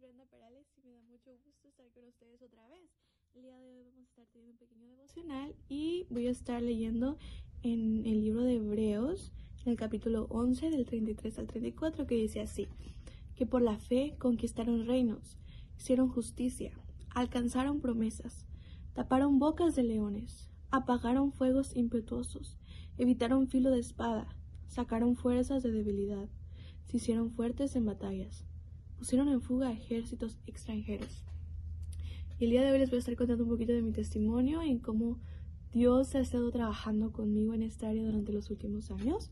Brenda Perales y me da mucho gusto estar con ustedes otra vez. El día de hoy vamos a estar teniendo un pequeño devocional y voy a estar leyendo en el libro de Hebreos, en el capítulo 11 del 33 al 34, que dice así, que por la fe conquistaron reinos, hicieron justicia, alcanzaron promesas, taparon bocas de leones, apagaron fuegos impetuosos, evitaron filo de espada, sacaron fuerzas de debilidad, se hicieron fuertes en batallas pusieron en fuga a ejércitos extranjeros. Y el día de hoy les voy a estar contando un poquito de mi testimonio en cómo Dios ha estado trabajando conmigo en esta área durante los últimos años.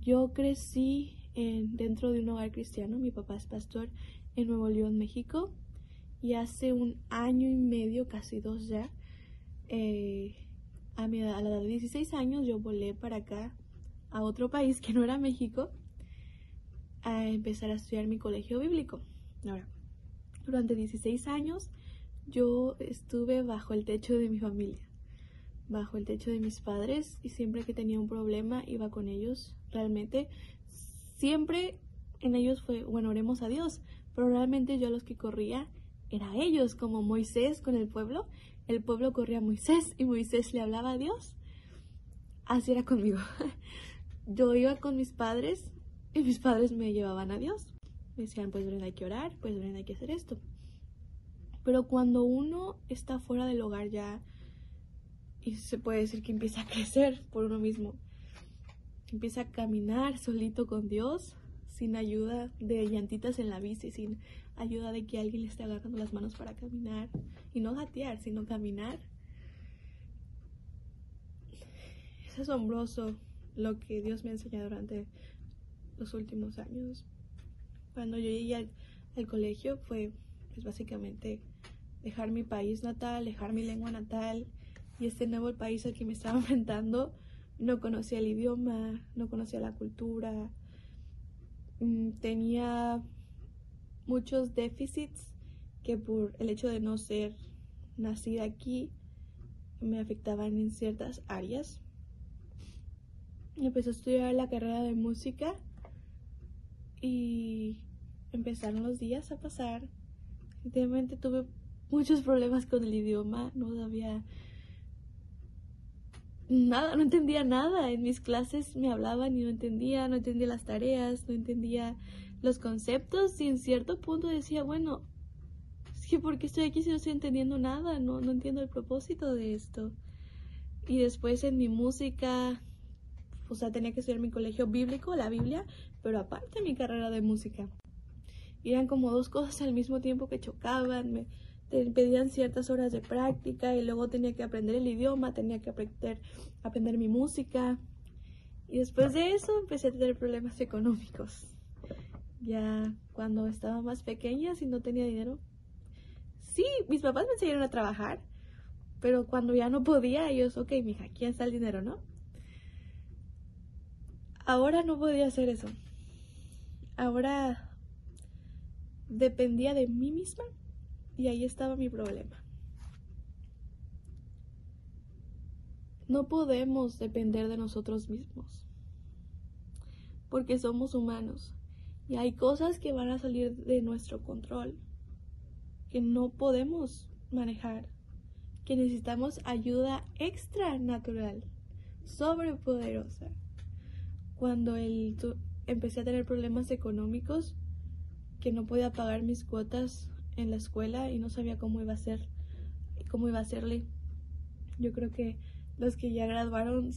Yo crecí en, dentro de un hogar cristiano, mi papá es pastor en Nuevo León, México, y hace un año y medio, casi dos ya, eh, a, mi a la edad de 16 años yo volé para acá, a otro país que no era México, a empezar a estudiar mi colegio bíblico. Ahora, durante 16 años yo estuve bajo el techo de mi familia, bajo el techo de mis padres y siempre que tenía un problema iba con ellos. Realmente siempre en ellos fue, bueno, oremos a Dios, pero realmente yo los que corría era ellos, como Moisés con el pueblo. El pueblo corría a Moisés y Moisés le hablaba a Dios. Así era conmigo. Yo iba con mis padres y mis padres me llevaban a Dios. Me decían, pues Brenda, hay que orar, pues Brenda, hay que hacer esto. Pero cuando uno está fuera del hogar ya, y se puede decir que empieza a crecer por uno mismo, empieza a caminar solito con Dios, sin ayuda de llantitas en la bici, sin ayuda de que alguien le esté agarrando las manos para caminar, y no gatear, sino caminar. Es asombroso lo que Dios me ha enseñado durante los últimos años. Cuando yo llegué al, colegio fue pues básicamente dejar mi país natal, dejar mi lengua natal y este nuevo país al que me estaba enfrentando. No conocía el idioma, no conocía la cultura, mm, tenía muchos déficits que por el hecho de no ser nacida aquí me afectaban en ciertas áreas. Empecé a estudiar la carrera de música y empezaron los días a pasar. Definitivamente tuve muchos problemas con el idioma, no sabía nada, no entendía nada. En mis clases me hablaban y no entendía, no entendía las tareas, no entendía los conceptos y en cierto punto decía, bueno, es que ¿por qué estoy aquí si no estoy entendiendo nada? No, no entiendo el propósito de esto. Y después en mi música o sea, tenía que estudiar mi colegio bíblico, la Biblia, pero aparte mi carrera de música. Eran como dos cosas al mismo tiempo que chocaban, me pedían ciertas horas de práctica y luego tenía que aprender el idioma, tenía que aprender, aprender mi música. Y después de eso empecé a tener problemas económicos. Ya cuando estaba más pequeña, si no tenía dinero. Sí, mis papás me enseñaron a trabajar, pero cuando ya no podía, ellos, ok, mija, aquí está el dinero, ¿no? Ahora no podía hacer eso. Ahora dependía de mí misma y ahí estaba mi problema. No podemos depender de nosotros mismos porque somos humanos y hay cosas que van a salir de nuestro control que no podemos manejar, que necesitamos ayuda extra natural, sobrepoderosa cuando él empecé a tener problemas económicos, que no podía pagar mis cuotas en la escuela y no sabía cómo iba a ser, cómo iba a hacerle. Yo creo que los que ya graduaron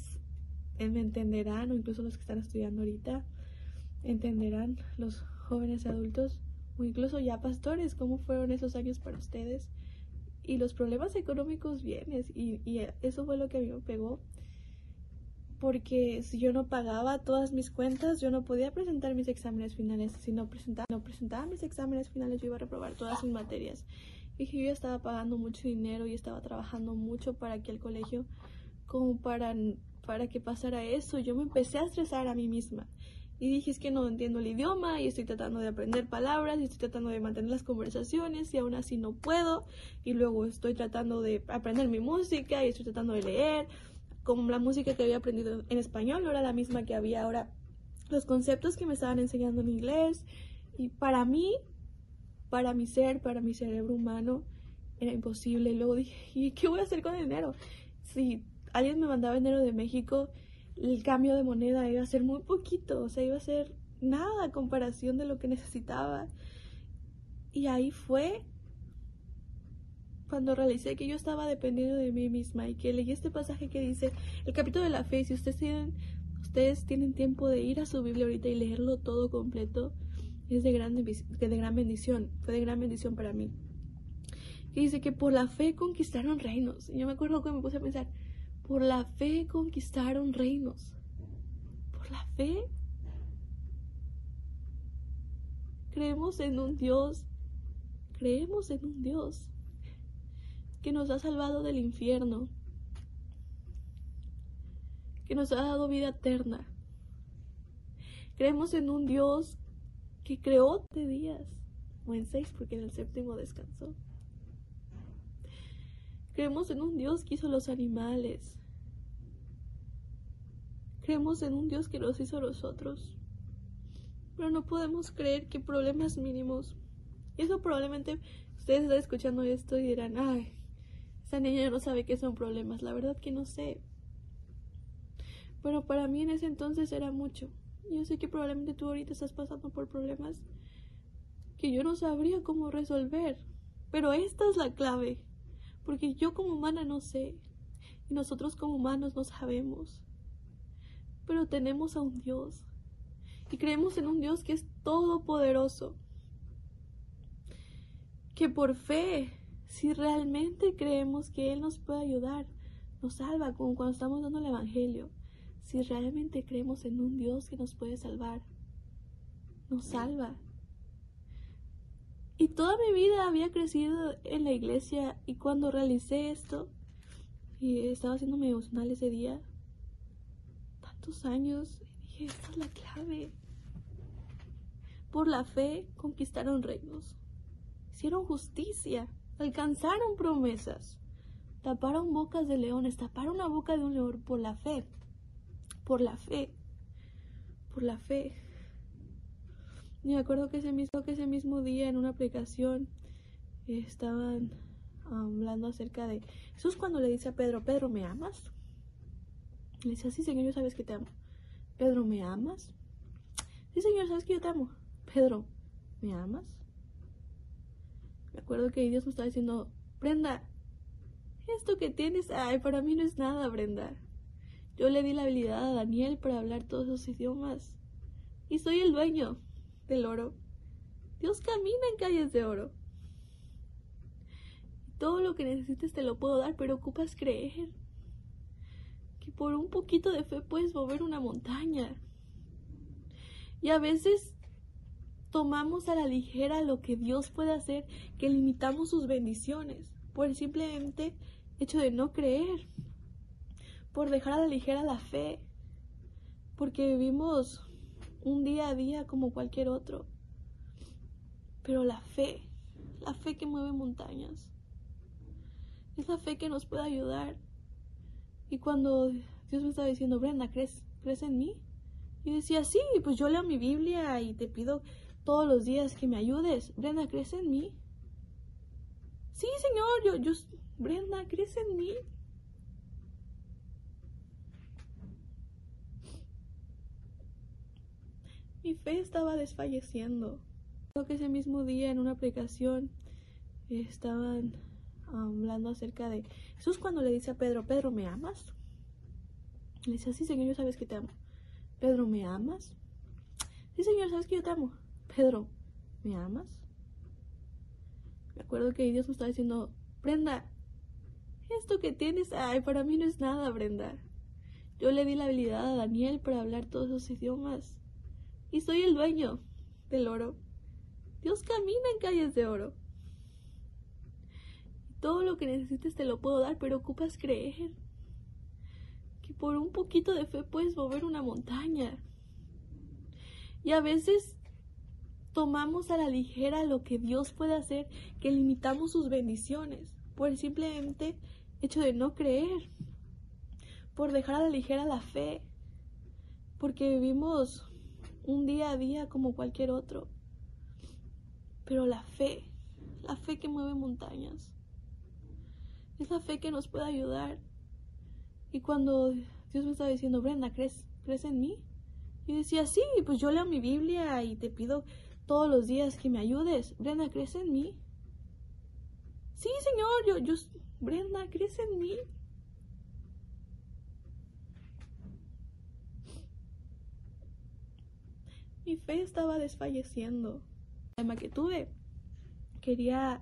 me entenderán, o incluso los que están estudiando ahorita, entenderán, los jóvenes adultos, o incluso ya pastores, cómo fueron esos años para ustedes. Y los problemas económicos vienen, y, y eso fue lo que a mí me pegó porque si yo no pagaba todas mis cuentas, yo no podía presentar mis exámenes finales. Si no presentaba, no presentaba mis exámenes finales, yo iba a reprobar todas mis materias. Y yo ya estaba pagando mucho dinero y estaba trabajando mucho para que el colegio, como para, para que pasara eso, yo me empecé a estresar a mí misma. Y dije, es que no entiendo el idioma y estoy tratando de aprender palabras y estoy tratando de mantener las conversaciones y aún así no puedo. Y luego estoy tratando de aprender mi música y estoy tratando de leer como la música que había aprendido en español no era la misma que había ahora. Los conceptos que me estaban enseñando en inglés y para mí para mi ser, para mi cerebro humano, era imposible. Y luego dije, ¿y qué voy a hacer con el dinero? Si alguien me mandaba dinero de México, el cambio de moneda iba a ser muy poquito, o sea, iba a ser nada a comparación de lo que necesitaba. Y ahí fue cuando realicé que yo estaba dependiendo de mí misma y que leí este pasaje que dice, el capítulo de la fe, si ustedes tienen, ustedes tienen tiempo de ir a su Biblia ahorita y leerlo todo completo, es de gran, de gran bendición, fue de gran bendición para mí. Que dice que por la fe conquistaron reinos. Y yo me acuerdo que me puse a pensar, por la fe conquistaron reinos. Por la fe creemos en un Dios, creemos en un Dios que nos ha salvado del infierno, que nos ha dado vida eterna. Creemos en un Dios que creó de días, o en seis, porque en el séptimo descansó. Creemos en un Dios que hizo los animales. Creemos en un Dios que los hizo nosotros. Pero no podemos creer que problemas mínimos. Y eso probablemente ustedes están escuchando esto y dirán, ay, esa niña no sabe qué son problemas. La verdad que no sé. Pero para mí en ese entonces era mucho. Yo sé que probablemente tú ahorita estás pasando por problemas que yo no sabría cómo resolver. Pero esta es la clave. Porque yo como humana no sé. Y nosotros como humanos no sabemos. Pero tenemos a un Dios. Y creemos en un Dios que es todopoderoso. Que por fe si realmente creemos que Él nos puede ayudar, nos salva, como cuando estamos dando el Evangelio, si realmente creemos en un Dios que nos puede salvar, nos salva. Y toda mi vida había crecido en la iglesia y cuando realicé esto, y estaba haciendo mi emocional ese día, tantos años, dije, esta es la clave. Por la fe conquistaron reinos, hicieron justicia, alcanzaron promesas, taparon bocas de leones, taparon la boca de un león por la fe, por la fe, por la fe. Y me acuerdo que ese mismo, que ese mismo día en una aplicación estaban hablando acerca de Jesús cuando le dice a Pedro, Pedro, ¿me amas? Le dice, sí, Señor, yo sabes que te amo. Pedro, ¿me amas? Sí, Señor, sabes que yo te amo. Pedro, ¿me amas? Me acuerdo que Dios me estaba diciendo, Brenda, esto que tienes, ay, para mí no es nada, Brenda. Yo le di la habilidad a Daniel para hablar todos esos idiomas. Y soy el dueño del oro. Dios camina en calles de oro. todo lo que necesites te lo puedo dar, pero ocupas creer. Que por un poquito de fe puedes mover una montaña. Y a veces tomamos a la ligera lo que Dios puede hacer, que limitamos sus bendiciones por el simplemente hecho de no creer, por dejar a la ligera la fe, porque vivimos un día a día como cualquier otro. Pero la fe, la fe que mueve montañas, es la fe que nos puede ayudar. Y cuando Dios me estaba diciendo, Brenda, ¿crees, ¿crees en mí? Y decía, sí, pues yo leo mi Biblia y te pido todos los días que me ayudes. Brenda, ¿crees en mí? Sí, Señor, yo, yo, Brenda, ¿crees en mí? Mi fe estaba desfalleciendo. Creo que ese mismo día en una aplicación estaban hablando acerca de Jesús cuando le dice a Pedro, Pedro, ¿me amas? Le dice, sí, Señor, yo sabes que te amo. Pedro, ¿me amas? Sí, Señor, sabes que yo te amo. Pedro, ¿me amas? Me acuerdo que Dios me estaba diciendo, Brenda, esto que tienes, ay, para mí no es nada, Brenda. Yo le di la habilidad a Daniel para hablar todos esos idiomas. Y soy el dueño del oro. Dios camina en calles de oro. Todo lo que necesites te lo puedo dar, pero ocupas creer. Que por un poquito de fe puedes mover una montaña. Y a veces tomamos a la ligera lo que Dios puede hacer, que limitamos sus bendiciones por el simplemente hecho de no creer, por dejar a la ligera la fe, porque vivimos un día a día como cualquier otro. Pero la fe, la fe que mueve montañas, es la fe que nos puede ayudar. Y cuando Dios me estaba diciendo, Brenda, ¿crees, ¿crees en mí? Y decía, sí, pues yo leo mi Biblia y te pido todos los días que me ayudes. Brenda, ¿crees en mí? Sí, Señor, yo, yo, Brenda, ¿crees en mí? Mi fe estaba desfalleciendo. El tema que tuve, quería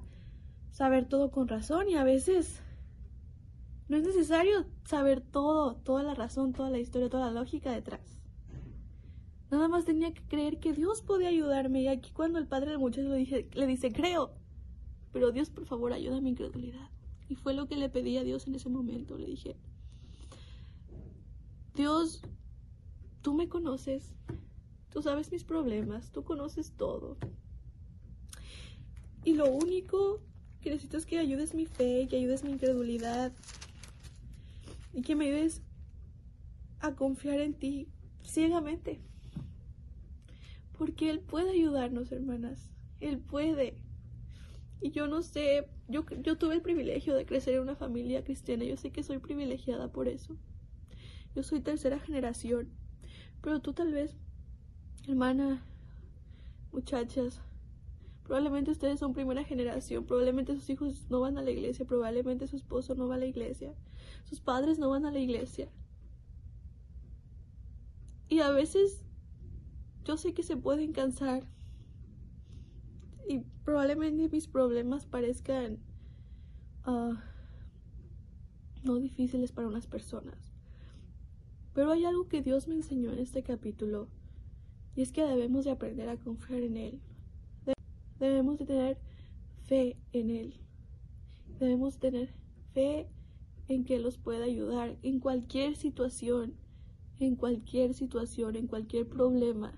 saber todo con razón y a veces no es necesario saber todo, toda la razón, toda la historia, toda la lógica detrás. Nada más tenía que creer que Dios podía ayudarme. Y aquí cuando el padre del muchacho le, dije, le dice, creo, pero Dios por favor ayuda a mi incredulidad. Y fue lo que le pedí a Dios en ese momento. Le dije, Dios, tú me conoces, tú sabes mis problemas, tú conoces todo. Y lo único que necesito es que ayudes mi fe, que ayudes mi incredulidad, y que me ayudes a confiar en ti ciegamente. Porque Él puede ayudarnos, hermanas. Él puede. Y yo no sé, yo, yo tuve el privilegio de crecer en una familia cristiana. Yo sé que soy privilegiada por eso. Yo soy tercera generación. Pero tú tal vez, hermana, muchachas, probablemente ustedes son primera generación. Probablemente sus hijos no van a la iglesia. Probablemente su esposo no va a la iglesia. Sus padres no van a la iglesia. Y a veces yo sé que se pueden cansar. Y probablemente mis problemas parezcan ah, no difíciles para unas personas. Pero hay algo que Dios me enseñó en este capítulo. Y es que debemos de aprender a confiar en Él. Debemos de tener fe en Él. Debemos tener fe en que los pueda ayudar en cualquier situación, en cualquier situación, en cualquier problema.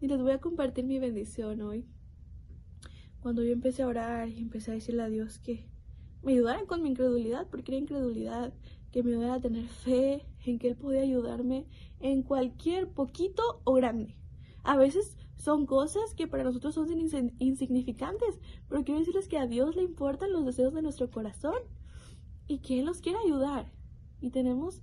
Y les voy a compartir mi bendición hoy. Cuando yo empecé a orar y empecé a decirle a Dios que me ayudara con mi incredulidad, porque era incredulidad, que me ayudara a tener fe en que Él podía ayudarme en cualquier poquito o grande. A veces son cosas que para nosotros son insignificantes, pero quiero decirles que a Dios le importan los deseos de nuestro corazón y que Él nos quiere ayudar. Y tenemos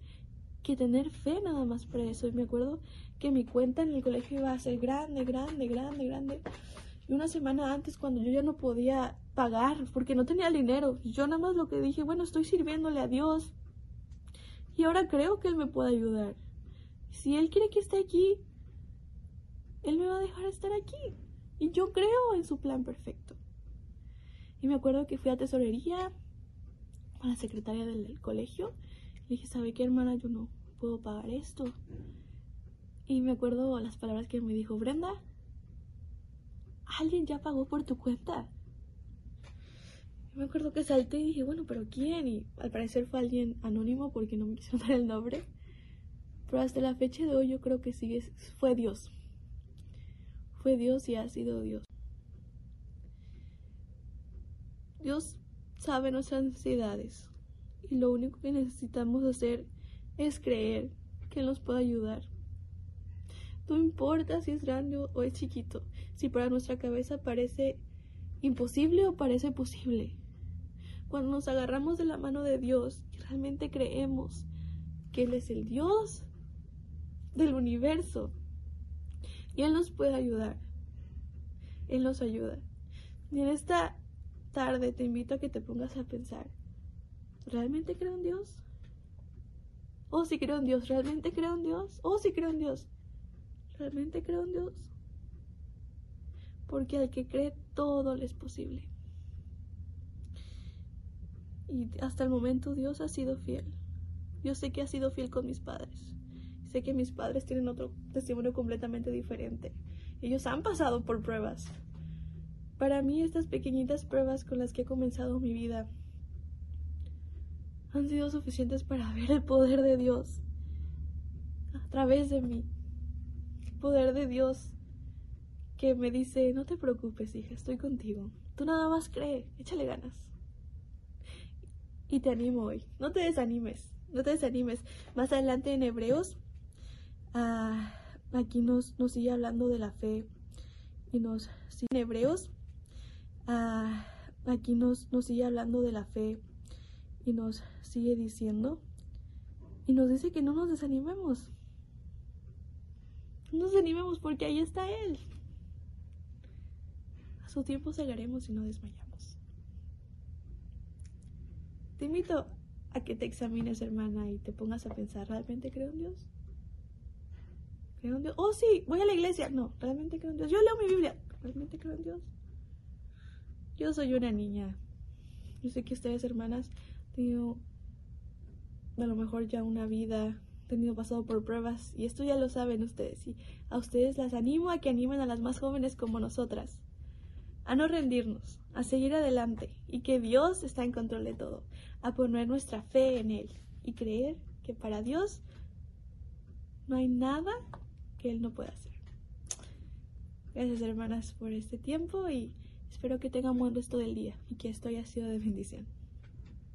que tener fe nada más para eso. Y me acuerdo que mi cuenta en el colegio iba a ser grande, grande, grande, grande. Y una semana antes, cuando yo ya no podía pagar porque no tenía dinero, yo nada más lo que dije, bueno, estoy sirviéndole a Dios. Y ahora creo que Él me puede ayudar. Si Él quiere que esté aquí, Él me va a dejar estar aquí. Y yo creo en su plan perfecto. Y me acuerdo que fui a tesorería a la secretaria del, colegio. Le dije, ¿sabe qué, hermana? Yo no puedo pagar esto. Y me acuerdo las palabras que me dijo, Brenda, alguien ya pagó por tu cuenta. me acuerdo que salté y dije, bueno, pero ¿quién? Y al parecer fue alguien anónimo porque no me quiso dar el nombre. Pero hasta la fecha de hoy yo creo que sí fue Dios. Fue Dios y ha sido Dios. Dios sabe nuestras necesidades y lo único que necesitamos hacer es creer que nos puede ayudar. No importa si es grande o es chiquito, si para nuestra cabeza parece imposible o parece posible. Cuando nos agarramos de la mano de Dios y realmente creemos que Él es el Dios del universo y Él nos puede ayudar. Él nos ayuda. Y en esta tarde te invito a que te pongas a pensar, ¿realmente creo en Dios? ¿O si creo en Dios? ¿Realmente creo en Dios? ¿O si creo en Dios? ¿Realmente creo en Dios? Porque al que cree todo le es posible. Y hasta el momento Dios ha sido fiel. Yo sé que ha sido fiel con mis padres. Sé que mis padres tienen otro testimonio completamente diferente. Ellos han pasado por pruebas. Para mí estas pequeñitas pruebas con las que he comenzado mi vida han sido suficientes para ver el poder de Dios a través de mí. Poder de Dios que me dice, no te preocupes, hija, estoy contigo. Tú nada más cree, échale ganas. Y te animo hoy, no te desanimes, no te desanimes. Más adelante en Hebreos, ah, aquí nos, nos sigue hablando de la fe y nos sigue Hebreos. Ah, aquí nos, nos sigue hablando de la fe y nos sigue diciendo y nos dice que no nos desanimemos. No nos desanimemos porque ahí está Él. A su tiempo cegaremos y no desmayamos. Te invito a que te examines, hermana, y te pongas a pensar, ¿realmente creo en Dios? ¿Creo en Dios? Oh, sí, voy a la iglesia. No, ¿realmente creo en Dios? Yo leo mi Biblia. ¿Realmente creo en Dios? Yo soy una niña. Yo sé que ustedes, hermanas, tenido a lo mejor ya una vida, tenido pasado por pruebas y esto ya lo saben ustedes y a ustedes las animo a que animen a las más jóvenes como nosotras a no rendirnos, a seguir adelante y que Dios está en control de todo, a poner nuestra fe en Él y creer que para Dios no hay nada que Él no pueda hacer. Gracias hermanas por este tiempo y espero que tengan buen resto del día y que esto haya sido de bendición.